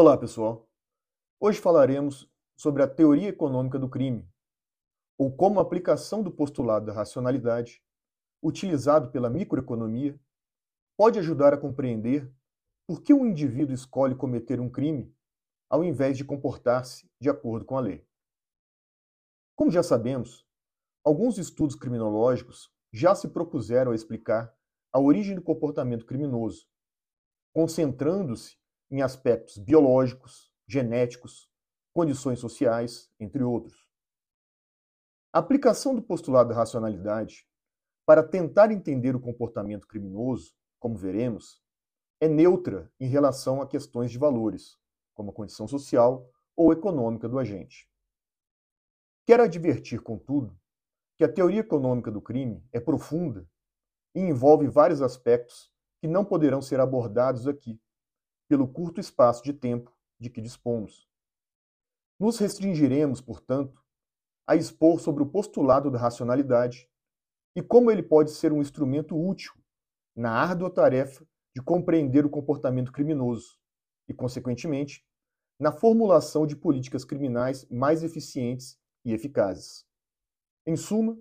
Olá, pessoal. Hoje falaremos sobre a teoria econômica do crime, ou como a aplicação do postulado da racionalidade, utilizado pela microeconomia, pode ajudar a compreender por que um indivíduo escolhe cometer um crime ao invés de comportar-se de acordo com a lei. Como já sabemos, alguns estudos criminológicos já se propuseram a explicar a origem do comportamento criminoso, concentrando-se em aspectos biológicos, genéticos, condições sociais, entre outros. A aplicação do postulado da racionalidade para tentar entender o comportamento criminoso, como veremos, é neutra em relação a questões de valores, como a condição social ou econômica do agente. Quero advertir, contudo, que a teoria econômica do crime é profunda e envolve vários aspectos que não poderão ser abordados aqui, pelo curto espaço de tempo de que dispomos. Nos restringiremos, portanto, a expor sobre o postulado da racionalidade e como ele pode ser um instrumento útil na árdua tarefa de compreender o comportamento criminoso e, consequentemente, na formulação de políticas criminais mais eficientes e eficazes. Em suma,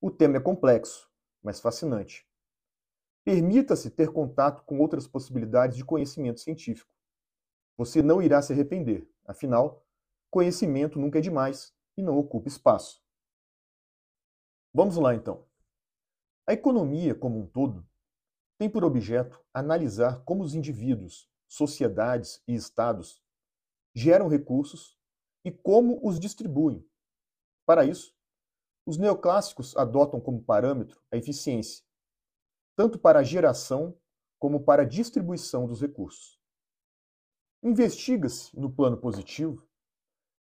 o tema é complexo, mas fascinante. Permita-se ter contato com outras possibilidades de conhecimento científico. Você não irá se arrepender, afinal, conhecimento nunca é demais e não ocupa espaço. Vamos lá então. A economia, como um todo, tem por objeto analisar como os indivíduos, sociedades e estados geram recursos e como os distribuem. Para isso, os neoclássicos adotam como parâmetro a eficiência, tanto para a geração como para a distribuição dos recursos. Investiga-se, no plano positivo,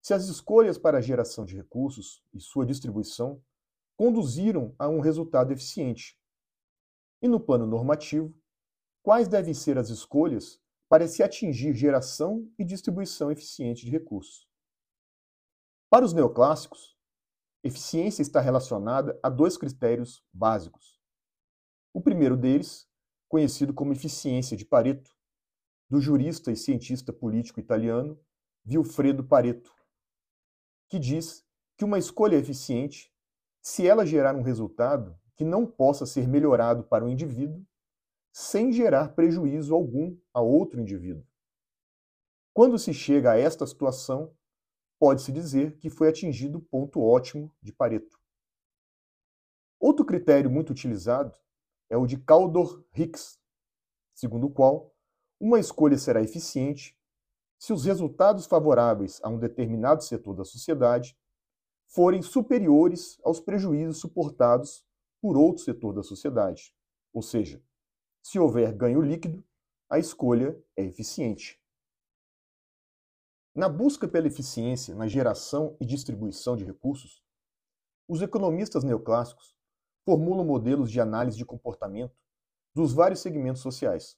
se as escolhas para a geração de recursos e sua distribuição conduziram a um resultado eficiente. E no plano normativo, quais devem ser as escolhas para se atingir geração e distribuição eficiente de recursos. Para os neoclássicos, eficiência está relacionada a dois critérios básicos: o primeiro deles, conhecido como eficiência de Pareto, do jurista e cientista político italiano Vilfredo Pareto, que diz que uma escolha é eficiente se ela gerar um resultado que não possa ser melhorado para o indivíduo sem gerar prejuízo algum a outro indivíduo. Quando se chega a esta situação, pode-se dizer que foi atingido o ponto ótimo de Pareto. Outro critério muito utilizado é o de Caldor-Hicks, segundo o qual uma escolha será eficiente se os resultados favoráveis a um determinado setor da sociedade forem superiores aos prejuízos suportados por outro setor da sociedade. Ou seja, se houver ganho líquido, a escolha é eficiente. Na busca pela eficiência na geração e distribuição de recursos, os economistas neoclássicos formulam modelos de análise de comportamento dos vários segmentos sociais,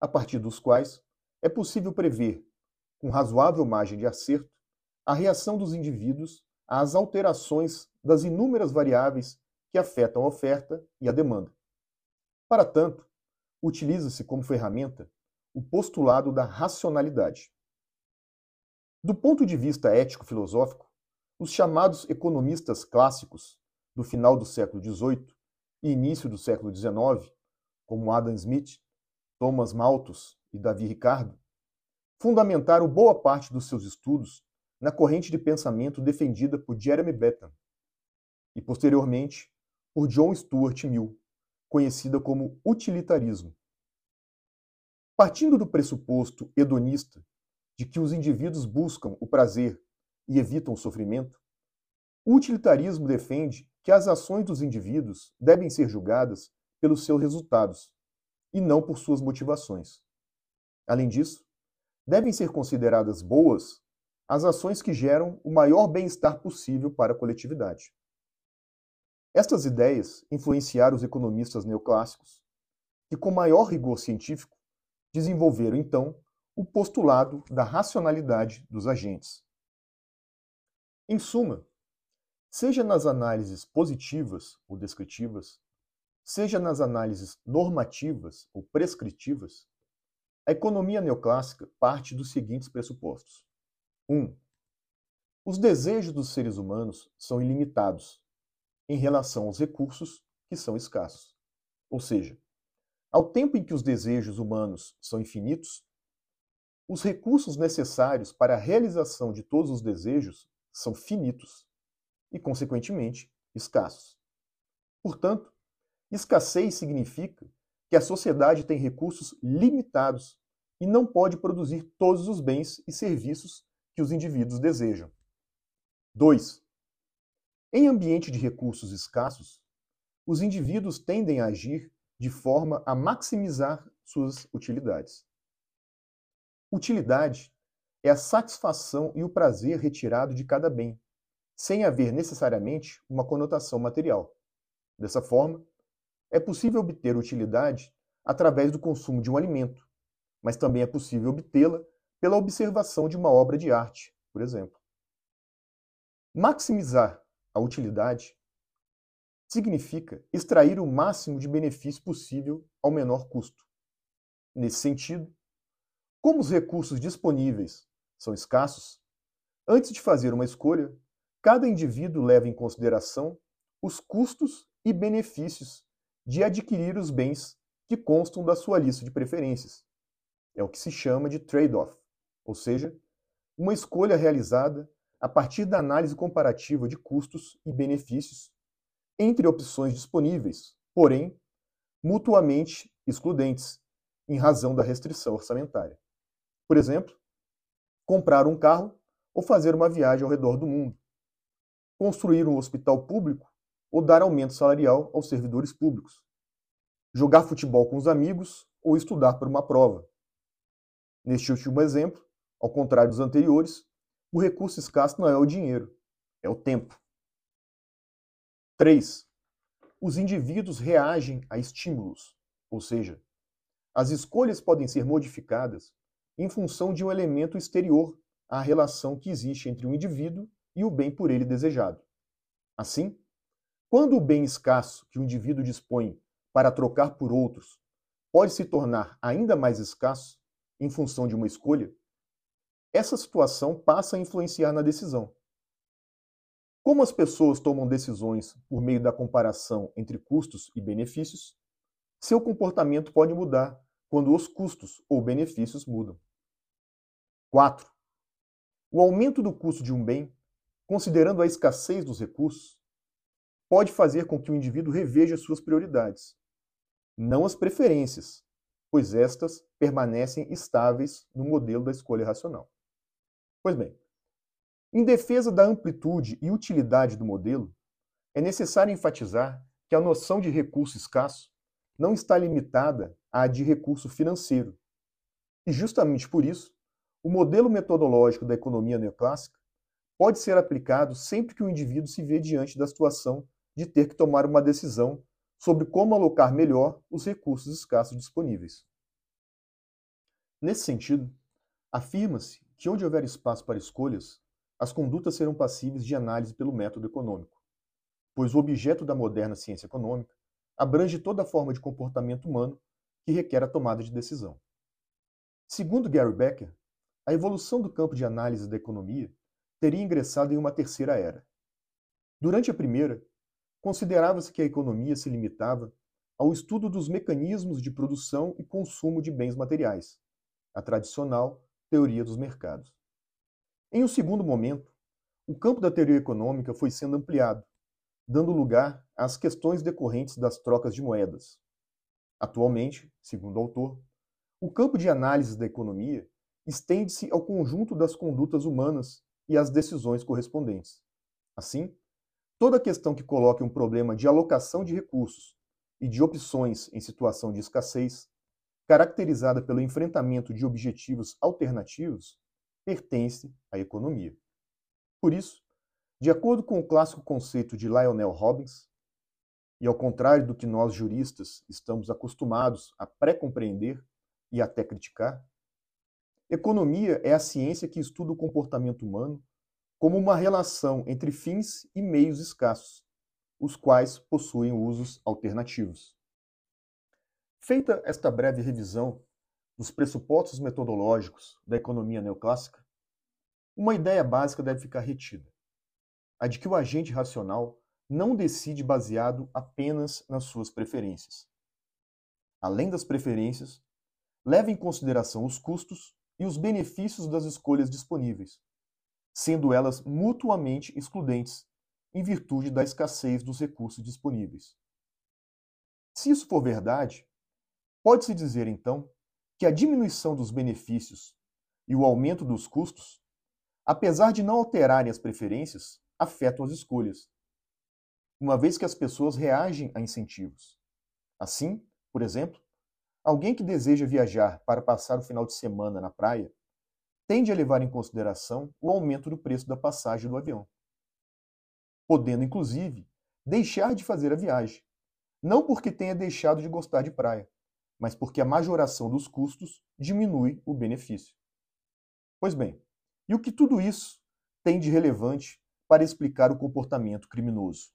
a partir dos quais é possível prever, com razoável margem de acerto, a reação dos indivíduos às alterações das inúmeras variáveis que afetam a oferta e a demanda. Para tanto, utiliza-se como ferramenta o postulado da racionalidade. Do ponto de vista ético-filosófico, os chamados economistas clássicos do final do século XVIII e início do século XIX, como Adam Smith, Thomas Malthus e Davi Ricardo, fundamentaram boa parte dos seus estudos na corrente de pensamento defendida por Jeremy Bentham e, posteriormente, por John Stuart Mill, conhecida como utilitarismo. Partindo do pressuposto hedonista de que os indivíduos buscam o prazer e evitam o sofrimento, o utilitarismo defende que as ações dos indivíduos devem ser julgadas pelos seus resultados e não por suas motivações. Além disso, devem ser consideradas boas as ações que geram o maior bem-estar possível para a coletividade. Estas ideias influenciaram os economistas neoclássicos, que, com maior rigor científico, desenvolveram então o postulado da racionalidade dos agentes. Em suma, seja nas análises positivas ou descritivas, seja nas análises normativas ou prescritivas, A economia neoclássica parte dos seguintes pressupostos: 1. Um, os desejos dos seres humanos são ilimitados em relação aos recursos que são escassos. Ou seja, ao tempo em que os desejos humanos são infinitos, os recursos necessários para a realização de todos os desejos são finitos e, consequentemente, escassos. Portanto, escassez significa que a sociedade tem recursos limitados e não pode produzir todos os bens e serviços que os indivíduos desejam. 2. Em ambiente de recursos escassos, os indivíduos tendem a agir de forma a maximizar suas utilidades. Utilidade é a satisfação e o prazer retirado de cada bem, sem haver necessariamente uma conotação material. Dessa forma, é possível obter utilidade através do consumo de um alimento, mas também é possível obtê-la pela observação de uma obra de arte, por exemplo. Maximizar a utilidade significa extrair o máximo de benefício possível ao menor custo. Nesse sentido, como os recursos disponíveis são escassos, antes de fazer uma escolha, cada indivíduo leva em consideração os custos e benefícios de adquirir os bens que constam da sua lista de preferências. É o que se chama de trade-off, ou seja, uma escolha realizada a partir da análise comparativa de custos e benefícios entre opções disponíveis, porém mutuamente excludentes, em razão da restrição orçamentária. Por exemplo, comprar um carro ou fazer uma viagem ao redor do mundo, construir um hospital público ou dar aumento salarial aos servidores públicos, jogar futebol com os amigos ou estudar para uma prova. Neste último exemplo, ao contrário dos anteriores, o recurso escasso não é o dinheiro, é o tempo. 3. Os indivíduos reagem a estímulos, ou seja, as escolhas podem ser modificadas em função de um elemento exterior à relação que existe entre o indivíduo e o bem por ele desejado. Assim, quando o bem escasso que o indivíduo dispõe para trocar por outros pode se tornar ainda mais escasso em função de uma escolha, essa situação passa a influenciar na decisão. Como as pessoas tomam decisões por meio da comparação entre custos e benefícios, seu comportamento pode mudar quando os custos ou benefícios mudam. 4. O aumento do custo de um bem, considerando a escassez dos recursos, pode fazer com que o indivíduo reveja suas prioridades, não as preferências, pois estas permanecem estáveis no modelo da escolha racional. Pois bem, em defesa da amplitude e utilidade do modelo, é necessário enfatizar que a noção de recurso escasso não está limitada à de recurso financeiro. E justamente por isso, o modelo metodológico da economia neoclássica pode ser aplicado sempre que o indivíduo se vê diante da situação de ter que tomar uma decisão sobre como alocar melhor os recursos escassos disponíveis. Nesse sentido, afirma-se que onde houver espaço para escolhas, as condutas serão passíveis de análise pelo método econômico, pois o objeto da moderna ciência econômica abrange toda forma de comportamento humano que requer a tomada de decisão. Segundo Gary Becker, a evolução do campo de análise da economia teria ingressado em uma terceira era. Durante a primeira, considerava-se que a economia se limitava ao estudo dos mecanismos de produção e consumo de bens materiais, a tradicional teoria dos mercados. Em um segundo momento, o campo da teoria econômica foi sendo ampliado, dando lugar às questões decorrentes das trocas de moedas. Atualmente, segundo o autor, o campo de análise da economia estende-se ao conjunto das condutas humanas e às decisões correspondentes. Assim, toda questão que coloque um problema de alocação de recursos e de opções em situação de escassez, caracterizada pelo enfrentamento de objetivos alternativos, pertence à economia. Por isso, de acordo com o clássico conceito de Lionel Robbins, e ao contrário do que nós juristas estamos acostumados a pré-compreender e até criticar, economia é a ciência que estuda o comportamento humano como uma relação entre fins e meios escassos, os quais possuem usos alternativos. Feita esta breve revisão dos pressupostos metodológicos da economia neoclássica, uma ideia básica deve ficar retida: a de que o agente racional não decide baseado apenas nas suas preferências. Além das preferências, leva em consideração os custos e os benefícios das escolhas disponíveis, sendo elas mutuamente excludentes em virtude da escassez dos recursos disponíveis. Se isso for verdade, pode-se dizer então que a diminuição dos benefícios e o aumento dos custos, apesar de não alterarem as preferências, afetam as escolhas, uma vez que as pessoas reagem a incentivos. Assim, por exemplo, alguém que deseja viajar para passar o final de semana na praia tende a levar em consideração o aumento do preço da passagem do avião, podendo inclusive deixar de fazer a viagem, não porque tenha deixado de gostar de praia, mas porque a majoração dos custos diminui o benefício. Pois bem, e o que tudo isso tem de relevante para explicar o comportamento criminoso?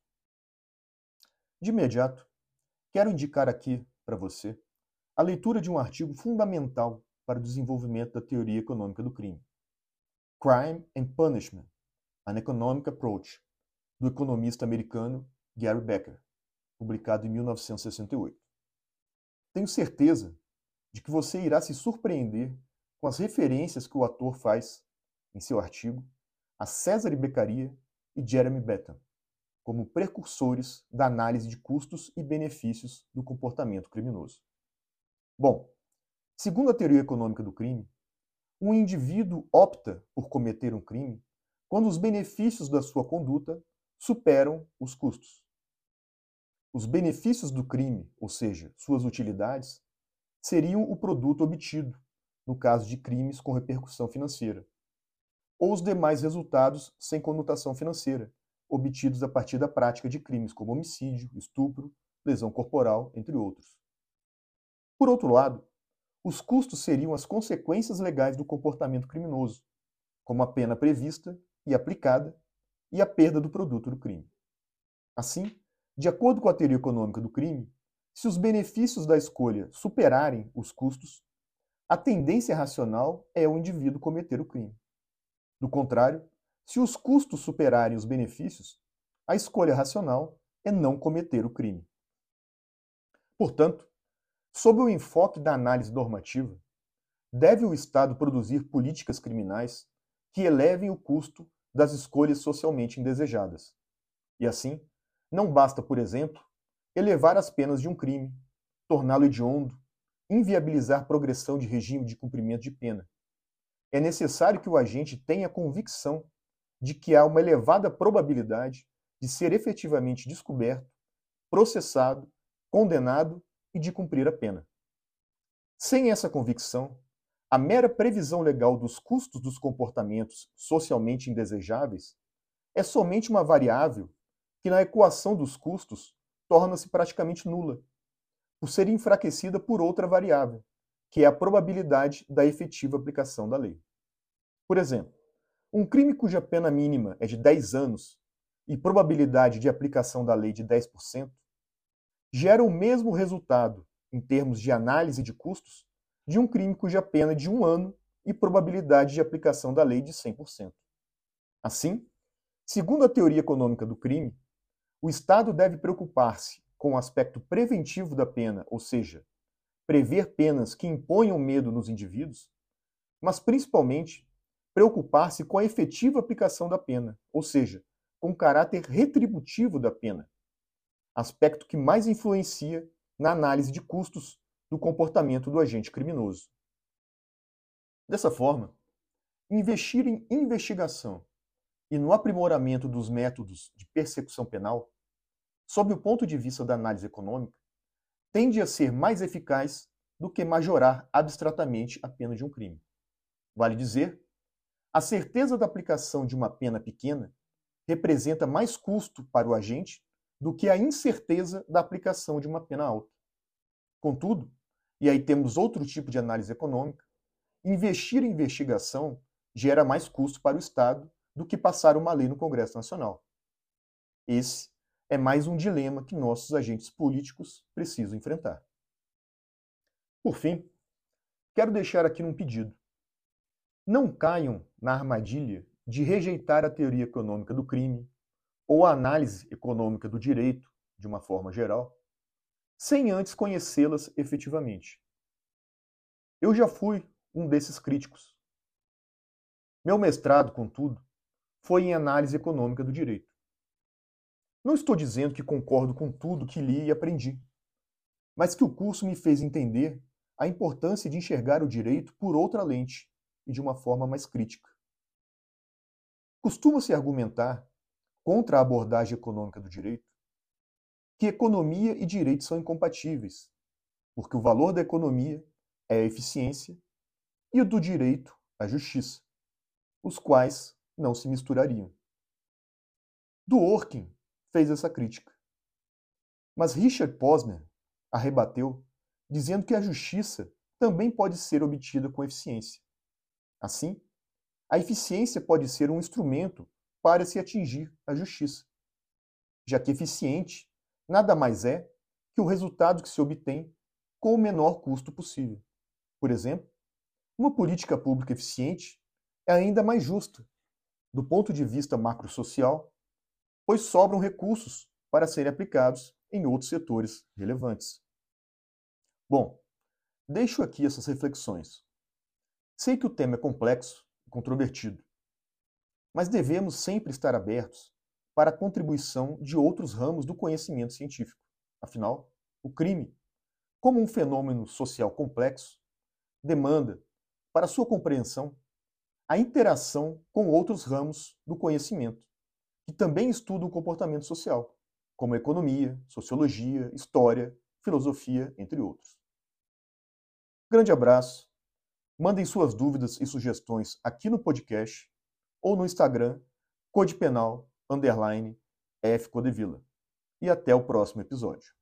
De imediato, quero indicar aqui para você a leitura de um artigo fundamental para o desenvolvimento da teoria econômica do crime. Crime and Punishment: An Economic Approach, do economista americano Gary Becker publicado em 1968. Tenho certeza de que você irá se surpreender com as referências que o ator faz em seu artigo a César Beccaria e Jeremy Bentham como precursores da análise de custos e benefícios do comportamento criminoso. Bom, segundo a teoria econômica do crime, um indivíduo opta por cometer um crime quando os benefícios da sua conduta superam os custos. Os benefícios do crime, ou seja, suas utilidades, seriam o produto obtido, no caso de crimes com repercussão financeira, ou os demais resultados sem conotação financeira, obtidos a partir da prática de crimes como homicídio, estupro, lesão corporal, entre outros. Por outro lado, os custos seriam as consequências legais do comportamento criminoso, como a pena prevista e aplicada e a perda do produto do crime. Assim, de acordo com a teoria econômica do crime, se os benefícios da escolha superarem os custos, a tendência racional é o indivíduo cometer o crime. Do contrário, se os custos superarem os benefícios, a escolha racional é não cometer o crime. Portanto, sob o enfoque da análise normativa, deve o Estado produzir políticas criminais que elevem o custo das escolhas socialmente indesejadas e, assim, não basta, por exemplo, elevar as penas de um crime, torná-lo hediondo, inviabilizar progressão de regime de cumprimento de pena. É necessário que o agente tenha convicção de que há uma elevada probabilidade de ser efetivamente descoberto, processado, condenado e de cumprir a pena. Sem essa convicção, a mera previsão legal dos custos dos comportamentos socialmente indesejáveis é somente uma variável que na equação dos custos torna-se praticamente nula, por ser enfraquecida por outra variável, que é a probabilidade da efetiva aplicação da lei. Por exemplo, um crime cuja pena mínima é de 10 anos e probabilidade de aplicação da lei de 10%, gera o mesmo resultado, em termos de análise de custos, de um crime cuja pena é de um ano e probabilidade de aplicação da lei de 100%. Assim, segundo a teoria econômica do crime, o Estado deve preocupar-se com o aspecto preventivo da pena, ou seja, prever penas que imponham medo nos indivíduos, mas principalmente preocupar-se com a efetiva aplicação da pena, ou seja, com o caráter retributivo da pena, aspecto que mais influencia na análise de custos do comportamento do agente criminoso. Dessa forma, investir em investigação e no aprimoramento dos métodos de persecução penal, sob o ponto de vista da análise econômica, tende a ser mais eficaz do que majorar abstratamente a pena de um crime. Vale dizer, a certeza da aplicação de uma pena pequena representa mais custo para o agente do que a incerteza da aplicação de uma pena alta. Contudo, e aí temos outro tipo de análise econômica, investir em investigação gera mais custo para o Estado do que passar uma lei no Congresso Nacional. Esse é mais um dilema que nossos agentes políticos precisam enfrentar. Por fim, quero deixar aqui um pedido. Não caiam na armadilha de rejeitar a teoria econômica do crime ou a análise econômica do direito, de uma forma geral, sem antes conhecê-las efetivamente. Eu já fui um desses críticos. Meu mestrado, contudo, foi em análise econômica do direito. Não estou dizendo que concordo com tudo que li e aprendi, mas que o curso me fez entender a importância de enxergar o direito por outra lente e de uma forma mais crítica. Costuma-se argumentar, contra a abordagem econômica do direito, que economia e direito são incompatíveis, porque o valor da economia é a eficiência e o do direito a justiça, os quais não se misturariam. Dworkin fez essa crítica. Mas Richard Posner a rebateu, dizendo que a justiça também pode ser obtida com eficiência. Assim, a eficiência pode ser um instrumento para se atingir a justiça, já que eficiente nada mais é que o resultado que se obtém com o menor custo possível. Por exemplo, uma política pública eficiente é ainda mais justa, do ponto de vista macrosocial, pois sobram recursos para serem aplicados em outros setores relevantes. Bom, deixo aqui essas reflexões. Sei que o tema é complexo e controvertido, mas devemos sempre estar abertos para a contribuição de outros ramos do conhecimento científico. Afinal, o crime, como um fenômeno social complexo, demanda, para sua compreensão, a interação com outros ramos do conhecimento, que também estudam o comportamento social, como economia, sociologia, história, filosofia, entre outros. Grande abraço. Mandem suas dúvidas e sugestões aqui no podcast ou no Instagram codepenal underline F Codevila. E até o próximo episódio.